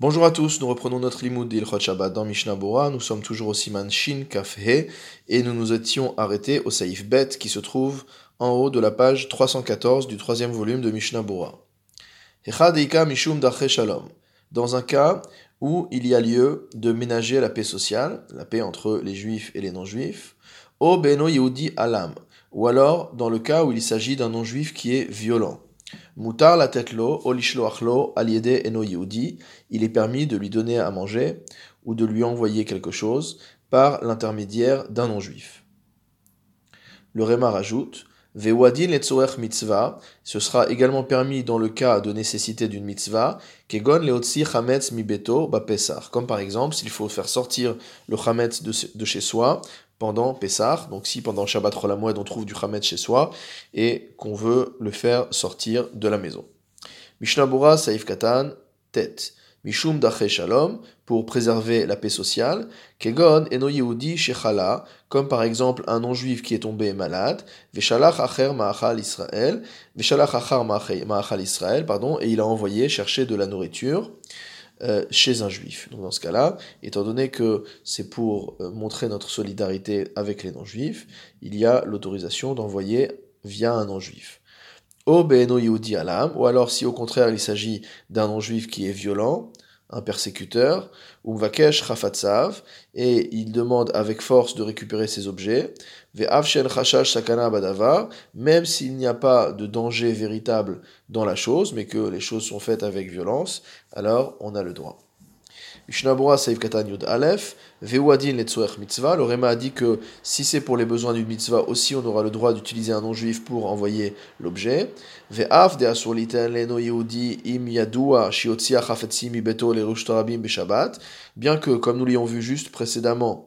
Bonjour à tous, nous reprenons notre limoud d'Ilchot Shabbat dans Mishnah Bora. Nous sommes toujours au Siman Shin Kaf He et nous nous étions arrêtés au Saïf Bet qui se trouve en haut de la page 314 du troisième volume de Mishnah Bora. Mishum Shalom. Dans un cas où il y a lieu de ménager la paix sociale, la paix entre les juifs et les non-juifs, O Beno Yehudi Alam, ou alors dans le cas où il s'agit d'un non-juif qui est violent. Mutar la tetlo, olishloachlo, aliede eno yehudi, il est permis de lui donner à manger ou de lui envoyer quelque chose par l'intermédiaire d'un non-juif. Le Réma rajoute Vewadin letzorech mitzvah, ce sera également permis dans le cas de nécessité d'une mitzvah, kegon comme par exemple s'il faut faire sortir le chametz de chez soi pendant Pessah, donc si pendant Shabbat Rolamoued on trouve du Hametz chez soi et qu'on veut le faire sortir de la maison. Mishnah Bura Saif Katan, tête. Mishum Dache Shalom, pour préserver la paix sociale. Kegon Eno Yehudi Shechala, comme par exemple un non-juif qui est tombé malade. Veshalach Acher Ma'achal Israël. Veshalach Achar Ma'achal Israël, pardon, et il a envoyé chercher de la nourriture. Euh, chez un juif. Donc dans ce cas-là, étant donné que c'est pour euh, montrer notre solidarité avec les non-juifs, il y a l'autorisation d'envoyer via un non-juif. Ou alors si au contraire il s'agit d'un non-juif qui est violent, un persécuteur, ou Vakesh Chafatsav, et il demande avec force de récupérer ses objets, Sakana Badavar, même s'il n'y a pas de danger véritable dans la chose, mais que les choses sont faites avec violence, alors on a le droit. A dit que si c'est pour les besoins d'une mitzvah aussi, on aura le droit d'utiliser un non-juif pour envoyer l'objet. Bien que, comme nous l'ayons vu juste précédemment,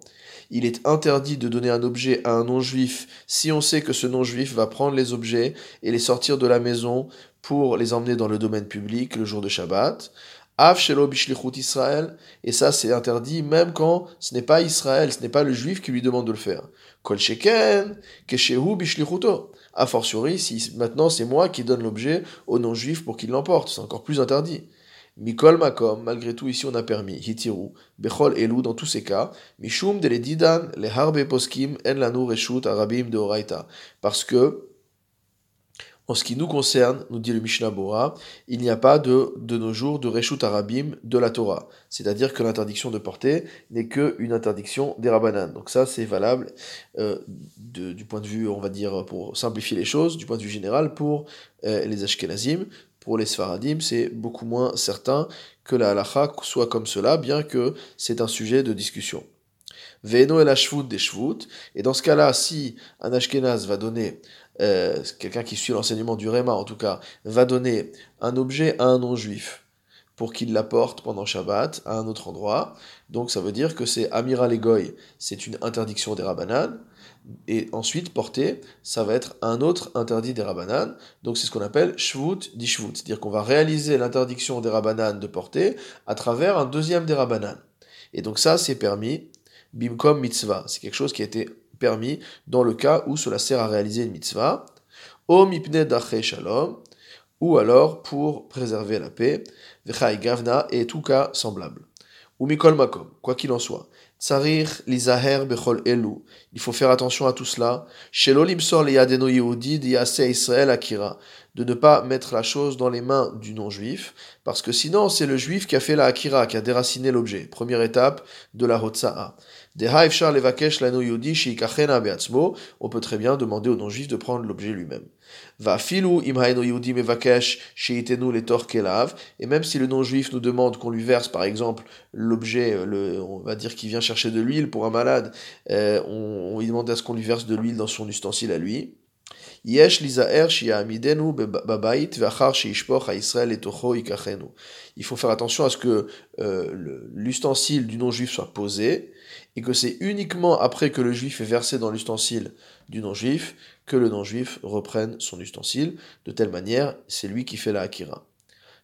il est interdit de donner un objet à un non-juif si on sait que ce non-juif va prendre les objets et les sortir de la maison pour les emmener dans le domaine public le jour de Shabbat. Av shelo Israël, et ça c'est interdit même quand ce n'est pas Israël, ce n'est pas le juif qui lui demande de le faire. Kol sheken, keshehu bishlichuto. A fortiori, si maintenant c'est moi qui donne l'objet au non-juif pour qu'il l'emporte, c'est encore plus interdit. Mikol makom, malgré tout ici on a permis, hitiru, bechol elu dans tous ces cas, mishum de didan, le harbe poskim, en lanu reshut arabim de oraita. Parce que, en ce qui nous concerne, nous dit le Mishnah Bora, il n'y a pas de, de nos jours de Reshut Arabim de la Torah. C'est-à-dire que l'interdiction de porter n'est qu'une interdiction des Rabbanan. Donc ça, c'est valable euh, du point de vue, on va dire, pour simplifier les choses, du point de vue général, pour euh, les Ashkenazim. Pour les Sfaradim, c'est beaucoup moins certain que la halacha soit comme cela, bien que c'est un sujet de discussion. Veno el des shvut. Et dans ce cas-là, si un Ashkenaz va donner euh, quelqu'un qui suit l'enseignement du Réma en tout cas, va donner un objet à un non-juif pour qu'il l'apporte pendant Shabbat à un autre endroit. Donc ça veut dire que c'est Amiral Egoy, c'est une interdiction des Rabbanan. Et ensuite, porter, ça va être un autre interdit des Rabbanan. Donc c'est ce qu'on appelle Shvut di Shvut. C'est-à-dire qu'on va réaliser l'interdiction des Rabbanan de porter à travers un deuxième des Rabbanan. Et donc ça, c'est permis. Bimkom mitzvah. C'est quelque chose qui a été permis dans le cas où cela sert à réaliser une mitzvah, ou alors pour préserver la paix, vechai et tout cas semblable. Ou mikol makom, quoi qu'il en soit. Tsarir lizaher bechol elu. Il faut faire attention à tout cela. Shelo limsor liyadeno yehudi Israël akira. De ne pas mettre la chose dans les mains du non-juif, parce que sinon c'est le juif qui a fait la akira, qui a déraciné l'objet. Première étape de la hotsa'a. On peut très bien demander au non-juif de prendre l'objet lui-même. Et même si le non-juif nous demande qu'on lui verse, par exemple, l'objet, on va dire qu'il vient chercher de l'huile pour un malade, euh, on, lui demande à ce qu'on lui verse de l'huile dans son ustensile à lui. Il faut faire attention à ce que euh, l'ustensile du non-juif soit posé et que c'est uniquement après que le juif est versé dans l'ustensile du non-juif que le non-juif reprenne son ustensile. De telle manière, c'est lui qui fait la akira.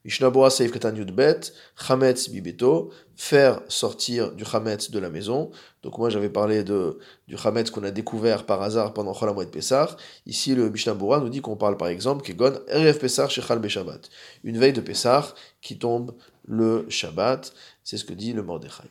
Mishnabura Seif Katan Bet, Chametz Bibeto, faire sortir du Chametz de la maison. Donc moi j'avais parlé de, du Chametz qu'on a découvert par hasard pendant Cholamoued Pessah. Ici le Mishnabura nous dit qu'on parle par exemple Kegon Erev Pessah Shechal Beshabbat. Une veille de Pessah qui tombe le Shabbat. C'est ce que dit le Mordechai.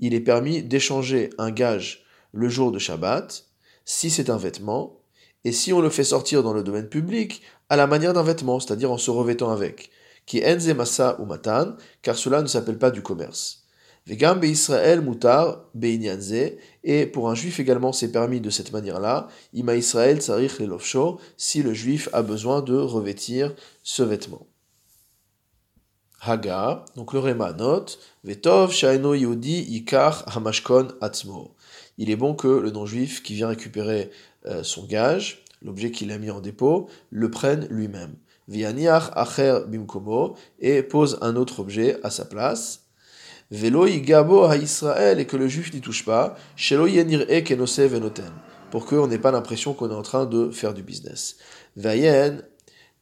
Il est permis d'échanger un gage le jour de Shabbat, si c'est un vêtement, et si on le fait sortir dans le domaine public, à la manière d'un vêtement, c'est-à-dire en se revêtant avec, qui enze masa umatan, car cela ne s'appelle pas du commerce. Vegam Israël mutar beinyanze, et pour un juif également c'est permis de cette manière-là, ima Israël tsarich lelofsho, si le juif a besoin de revêtir ce vêtement. Haga, donc le Réma note, Vetov shaino yodi ikar hamashkon atzmo. Il est bon que le non-juif qui vient récupérer euh, son gage, l'objet qu'il a mis en dépôt, le prenne lui-même. Vianiach acher bimkomo, et pose un autre objet à sa place. Velo gabo à Israël et que le juif n'y touche pas, shelo yenir e pour qu'on n'ait pas l'impression qu'on est en train de faire du business. Vayen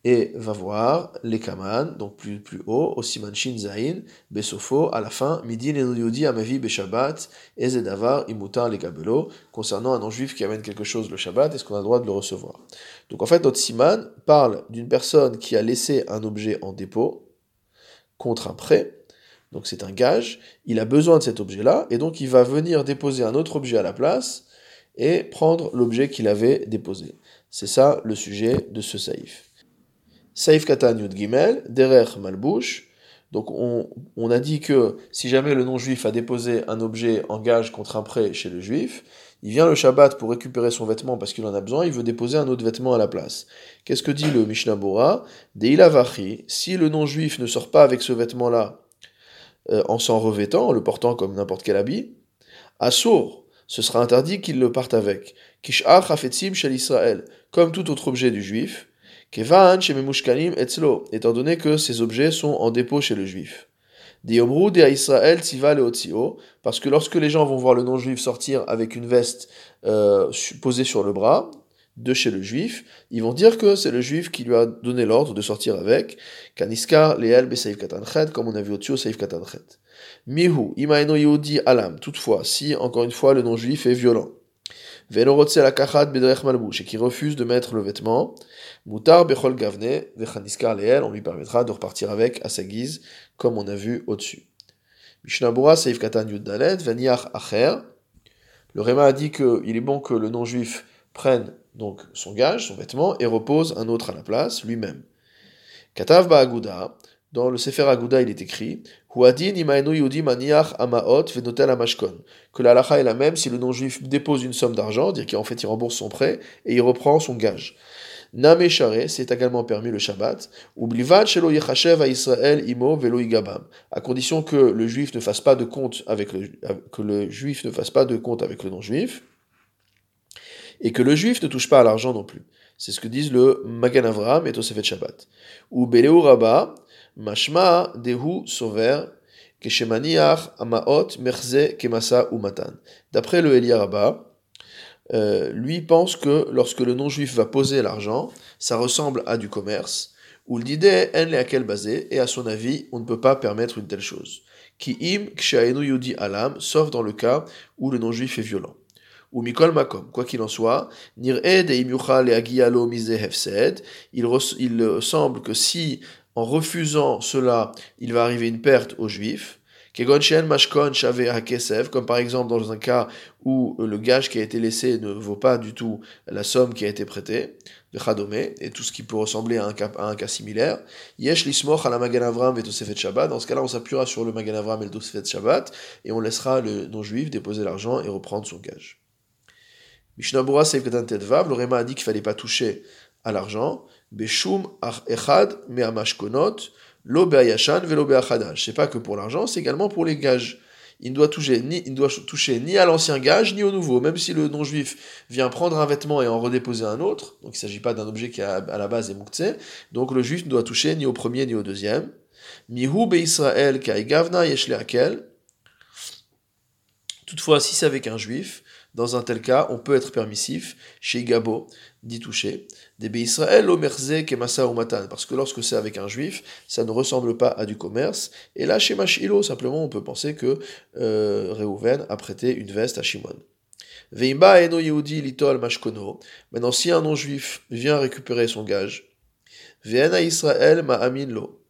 et va voir les kaman, donc plus, plus haut, au siman shin zain, besofo, à la fin, midin et amavi beshabbat, ezedavar imutar les gabelo, concernant un non-juif qui amène quelque chose le Shabbat, est-ce qu'on a le droit de le recevoir? Donc en fait, notre siman parle d'une personne qui a laissé un objet en dépôt contre un prêt, donc c'est un gage, il a besoin de cet objet-là, et donc il va venir déposer un autre objet à la place et prendre l'objet qu'il avait déposé. C'est ça le sujet de ce saïf. Saïf katan yud gimel, derer malbouche. Donc on, a dit que si jamais le non-juif a déposé un objet en gage contre un prêt chez le juif, il vient le Shabbat pour récupérer son vêtement parce qu'il en a besoin, il veut déposer un autre vêtement à la place. Qu'est-ce que dit le Mishnah Bora? Deilavachi, si le non-juif ne sort pas avec ce vêtement-là euh, en s'en revêtant, en le portant comme n'importe quel habit, Assour, ce sera interdit qu'il le parte avec. Kish'ar hafetzim shel Israël, comme tout autre objet du juif. Kevan shememushkanim etzlo, étant donné que ces objets sont en dépôt chez le juif. Diomru de Israël tziva leotzio, parce que lorsque les gens vont voir le non-juif sortir avec une veste euh, posée sur le bras, de chez le juif, ils vont dire que c'est le juif qui lui a donné l'ordre de sortir avec, kaniskar leel besaif katanchet, comme on a vu au-dessus au saif katanchet. Mihu, imaeno yehudi alam, toutefois, si, encore une fois, le non-juif est violent. Venorotse la kachat bedrech malbouch, et qui refuse de mettre le vêtement, mutar bechol gavne, vechaniskar leel, on lui permettra de repartir avec à sa guise, comme on a vu au-dessus. Mishnabura saif katan yuddalet, veniach acher, le Réma a dit qu'il est bon que le non-juif prenne donc son gage, son vêtement, et repose un autre à la place, lui-même. Katav Ba'aguda, dans le Sefer Aguda, il est écrit. Que la lacha est la même si le non-juif dépose une somme d'argent, dire qu'en fait il rembourse son prêt, et il reprend son gage. Name c'est également permis le Shabbat. Oublivad shelo yechachev à Israël imo velo igabam. À condition que le juif ne fasse pas de compte avec le, que le juif ne fasse pas de compte avec le non-juif et que le juif ne touche pas à l'argent non plus. C'est ce que disent le Magan Avram et Tosefet Shabbat. Ou Beleu Rabba, Mashma Dehu Sover, Keshemaniach Merze Kemasa Umatan. D'après le Elia Rabba, euh, lui pense que lorsque le non-juif va poser l'argent, ça ressemble à du commerce, ou l'idée en laquelle basé, et à son avis, on ne peut pas permettre une telle chose. Ki im alam, sauf dans le cas où le non-juif est violent ou mikol makom. Quoi qu'il en soit, il, semble que si, en refusant cela, il va arriver une perte aux juifs, comme par exemple dans un cas où le gage qui a été laissé ne vaut pas du tout la somme qui a été prêtée, et tout ce qui peut ressembler à un cas, similaire. Yesh lismoch à la Magan Avram et Shabbat. Dans ce cas-là, on s'appuiera sur le Magan Avram et le Tosefet Shabbat, et on laissera le non-juif déposer l'argent et reprendre son gage. Mishnabura Seifkatan Tedvav, le Réma a dit qu'il fallait pas toucher à l'argent. Beshum echad me'amashkonot, lo be'ayashan velo pas que pour l'argent, c'est également pour les gages. Il ne doit toucher ni, il doit toucher ni à l'ancien gage ni au nouveau. Même si le non-juif vient prendre un vêtement et en redéposer un autre, donc il ne s'agit pas d'un objet qui à la base est mouktsé, donc le juif ne doit toucher ni au premier ni au deuxième. Mihu be'Israël gavna yeshle akel. Toutefois, si c'est avec un juif, dans un tel cas, on peut être permissif chez Gabo d'y toucher. Des Israël kemasa ou matan, parce que lorsque c'est avec un juif, ça ne ressemble pas à du commerce. Et là, chez Machilo, simplement, on peut penser que euh, Réhouven a prêté une veste à Shimon. Veimba eno litol mashkono. Maintenant, si un non-juif vient récupérer son gage, Veena Israël ma lo.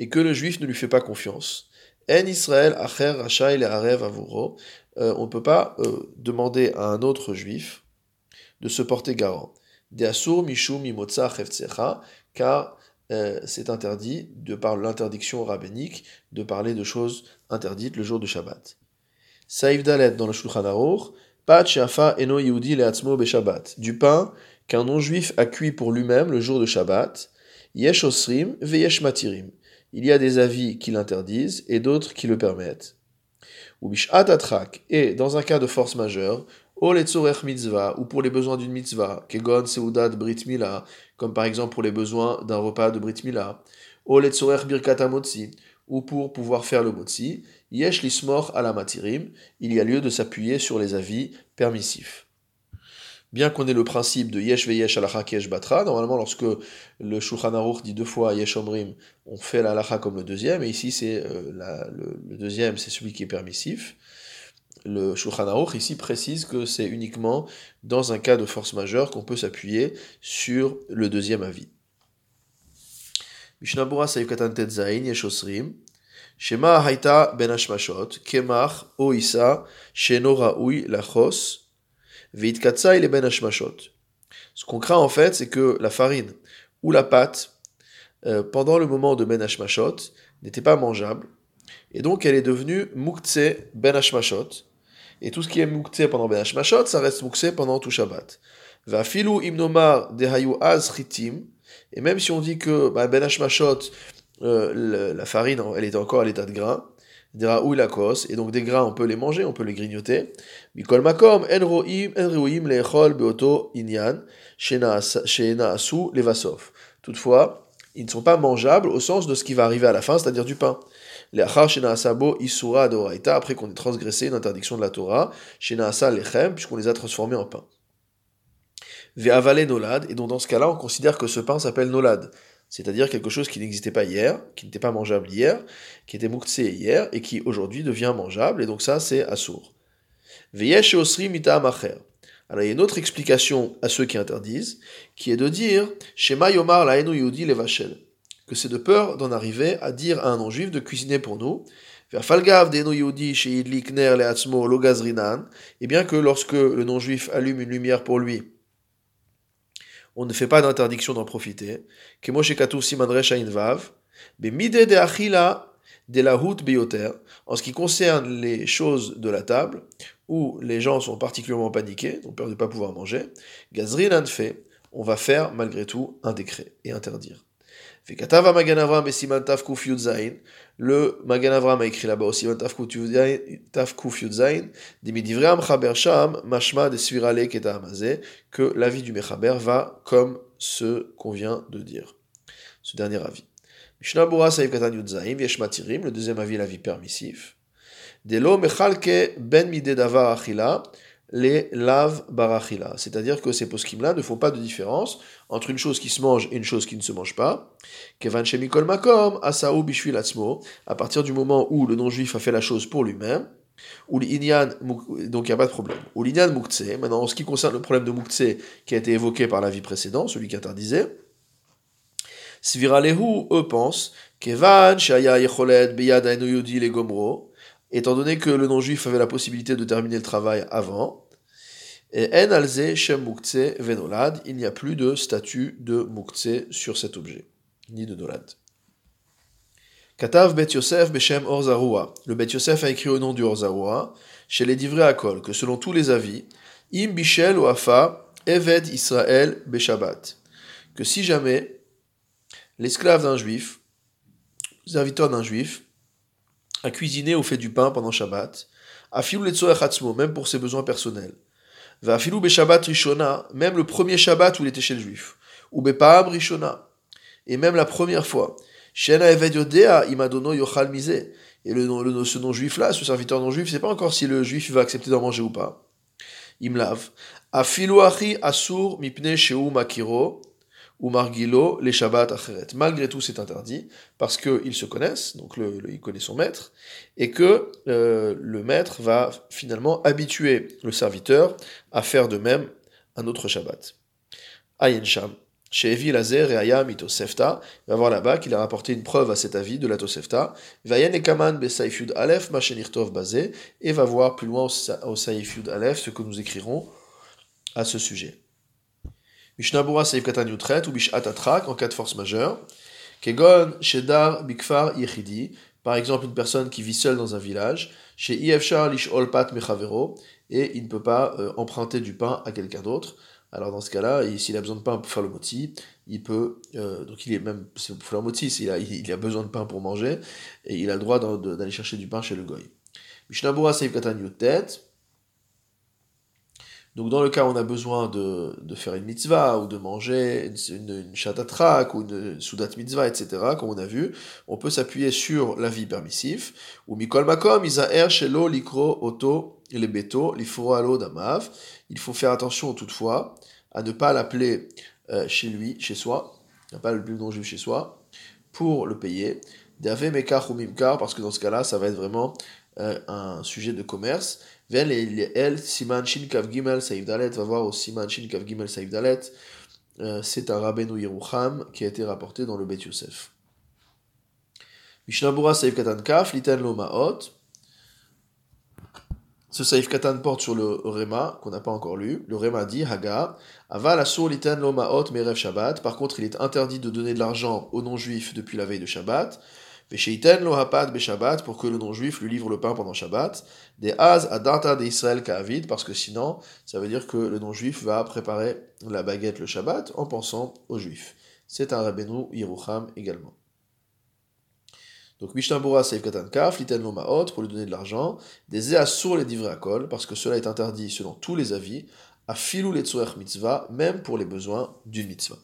Et que le juif ne lui fait pas confiance. En Israël acher rachai le arev avuro. Euh, on ne peut pas euh, demander à un autre juif de se porter garant. De asur mishum imotza car euh, c'est interdit, de par l'interdiction rabbinique, de parler de choses interdites le jour de Shabbat. Saïf Dalet dans le Shulchan Aruch, Eno Yehudi Leatzmo Beshabbat. Du pain qu'un non-juif a cuit pour lui-même le jour de Shabbat. Yesh Osrim Veyesh Matirim. Il y a des avis qui l'interdisent et d'autres qui le permettent. Ou. Et dans un cas de force majeure, O mitzvah, ou pour les besoins d'une mitzvah, kegon seudat brit mila, comme par exemple pour les besoins d'un repas de brit mila, O birkat motzi, ou pour pouvoir faire le motzi, yesh lismor ala matirim, il y a lieu de s'appuyer sur les avis permissifs. Bien qu'on ait le principe de yesh veyesh alacha kesh batra, normalement lorsque le Shulchan Aruch dit deux fois yesh omrim, on fait l'alacha comme le deuxième, et ici c'est euh, le, deuxième, c'est celui qui est permissif le Shulchan Aruch ici précise que c'est uniquement dans un cas de force majeure qu'on peut s'appuyer sur le deuxième avis. Mishnabura Tetzain Yeshosrim Shema Haïta Ben Kemach Oisa Sheno Raoui Lachos Veitkatsa Ben. Ce qu'on craint en fait, c'est que la farine ou la pâte, euh, pendant le moment de Ben Hashmashot, n'était pas mangeable, et donc elle est devenue Muktse Ben Hashmashot, et tout ce qui est mouktsé pendant Ben Hashmashot, ça reste mouktsé pendant tout Shabbat. Va filou imnomar dehayu az chitim. Et même si on dit que bah, Ben Hashmashot, euh, la farine, elle est encore à l'état de grain, ou la kos, et donc des grains, on peut les manger, on peut les grignoter. Mikol makom, en roim, en roim lechol beoto inyan, shena asu levasov. Toutefois, ils ne sont pas mangeables au sens de ce qui va arriver à la fin, c'est-à-dire du pain. Après qu'on ait transgressé une interdiction de la Torah, puisqu'on les a transformés en pain. Ve'avale nolad, et donc dans ce cas-là, on considère que ce pain s'appelle nolad, c'est-à-dire quelque chose qui n'existait pas hier, qui n'était pas mangeable hier, qui était mouktsé hier, et qui aujourd'hui devient mangeable, et donc ça c'est assour. Ve'yesh osri mita Alors il y a une autre explication à ceux qui interdisent, qui est de dire Shema yomar laenu yudi levachel que c'est de peur d'en arriver à dire à un non-juif de cuisiner pour nous. Et bien que lorsque le non-juif allume une lumière pour lui, on ne fait pas d'interdiction d'en profiter. En ce qui concerne les choses de la table, où les gens sont particulièrement paniqués, ont peur de ne pas pouvoir manger, fait, on va faire malgré tout un décret et interdire. Le Magan Avram a écrit là-bas aussi, que l'avis du Mechaber va comme ce qu'on vient de dire. Ce dernier avis. le deuxième avis, l'avis permissif. Delo Mechalke Ben Midedavar Achila, les laves barachila. C'est-à-dire que ces poskim-là ne font pas de différence entre une chose qui se mange et une chose qui ne se mange pas. Kevan shemikol makom, asaou bishvil atzmo, à partir du moment où le non-juif a fait la chose pour lui-même, ou l'inyan, donc il n'y a pas de problème. Ou l'inyan muktse, maintenant en ce qui concerne le problème de muktse qui a été évoqué par l'avis précédent, celui qui interdisait, Sviralehu, eux pensent, Kevan shaya yecholet beyad le gomro, étant donné que le non-juif avait la possibilité de terminer le travail avant. Et en alze shem venolad, il n'y a plus de statut de muktse sur cet objet, ni de nolad. Katav Bet Yosef Beshem Orzarua. Le Bet Yosef a écrit au nom du Orzarua, chez les divrei Akol, que selon tous les avis, Im Bishel Oafa Eved Israël Beshabbat. Que si jamais l'esclave d'un juif, serviteur d'un juif, à cuisiner ou fait du pain pendant Shabbat, afilou le même pour ses besoins personnels. Va afilou be Shabbat rishona, même le premier Shabbat où il était chez le juif. Ou be paam rishona, et même la première fois. Shena imadono yochal. Et le, le, ce non-juif-là, ce serviteur non-juif, c'est pas encore si le juif va accepter d'en manger ou pas. Imlav. Afilu achi asur mipne sheu makiro, ou margilo les Shabbat acheret. Malgré tout, c'est interdit, parce qu'ils se connaissent, donc il connaît son maître, et que euh, le maître va finalement habituer le serviteur à faire de même un autre Shabbat. Ayen Sham. Chez Lazer et Ayam Itosefta, il va voir là-bas qu'il a rapporté une preuve à cet avis de la Tosefta. Vayen Ekaman Besaifyud Aleph, Machenirtov Bazé, et va voir plus loin au Saifyud Aleph ce que nous écrirons à ce sujet. Mishnabura Saif Katan Yutret ou Bishat Atrak en cas de force majeure. Kegon Shedar Bikfar Yechidi, par exemple une personne qui vit seule dans un village, chez Ifshar Lish Olpat Mechavero, et il ne peut pas euh, emprunter du pain à quelqu'un d'autre. Alors dans ce cas-là, s'il a besoin de pain pour faire le moti, il peut, euh, donc il est même, pour faire le a, il a besoin de pain pour manger, et il a le droit d'aller chercher du pain chez le goy. Mishnabura Saif Katan donc dans le cas où on a besoin de, faire une mitzvah, ou de manger une, une, ou une soudat mitzvah, etc., comme on a vu, on peut s'appuyer sur l'avis permissif, ou mikol makom, isaer shelo likro oto les beto, alo damav. Il faut faire attention toutefois à ne pas l'appeler euh, chez lui, chez soi, ne pas le plus non chez soi, pour le payer. D'ave mekar ou mimkar, parce que dans ce cas-là, ça va être vraiment euh, un sujet de commerce. Siman shin kav gimel saïf dalet, va voir au siman shin kav gimel saïf dalet. C'est un rabbeinu Yerucham qui a été rapporté dans le Bet Yosef. Mishnabura saïf katan kaf, liten lo maot. Ce saïf katan porte sur le Réma, qu'on n'a pas encore lu. Le Réma dit, Haga, aval asur liten lo maot merev Shabbat. Par contre, il est interdit de donner de l'argent aux non-juifs depuis la veille de Shabbat. Lo hapad be pour que le non-juif lui livre le pain pendant Shabbat. Des az adata de Israël ka'avid, parce que sinon, ça veut dire que le non-juif va préparer la baguette le Shabbat en pensant aux juifs. C'est un rabbeinu Yerucham également. Donc Mishnabura Seif Katan Kaf, Liten lo Maot, pour lui donner de l'argent, des Easur les divrei akol, parce que cela est interdit selon tous les avis, à filou les mitzvah, même pour les besoins d'une mitzvah.